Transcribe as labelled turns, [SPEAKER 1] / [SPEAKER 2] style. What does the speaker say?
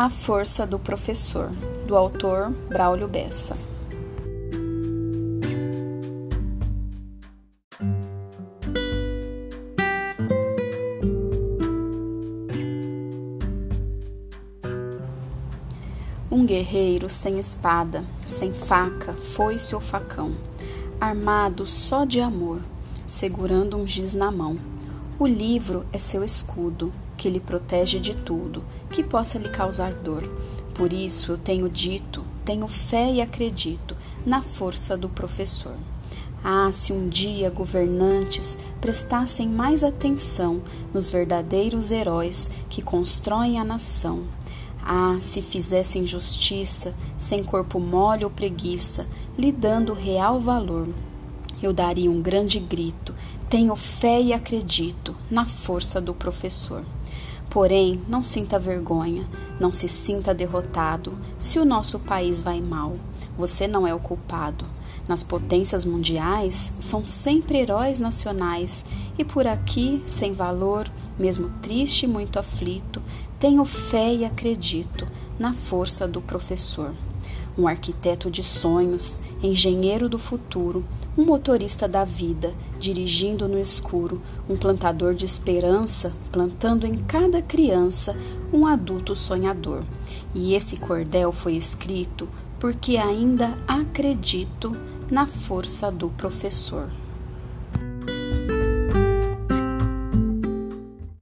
[SPEAKER 1] A Força do Professor, do autor Braulio Bessa. Um guerreiro sem espada, sem faca, foice ou facão, armado só de amor, segurando um giz na mão. O livro é seu escudo, que lhe protege de tudo que possa lhe causar dor. Por isso eu tenho dito, tenho fé e acredito na força do professor. Ah, se um dia governantes prestassem mais atenção nos verdadeiros heróis que constroem a nação. Ah, se fizessem justiça, sem corpo mole ou preguiça, lhe dando real valor. Eu daria um grande grito, tenho fé e acredito na força do professor. Porém, não sinta vergonha, não se sinta derrotado se o nosso país vai mal. Você não é o culpado. Nas potências mundiais são sempre heróis nacionais e por aqui, sem valor, mesmo triste e muito aflito, tenho fé e acredito na força do professor. Um arquiteto de sonhos, engenheiro do futuro, um motorista da vida, dirigindo no escuro, um plantador de esperança, plantando em cada criança um adulto sonhador. E esse cordel foi escrito porque ainda acredito na força do professor.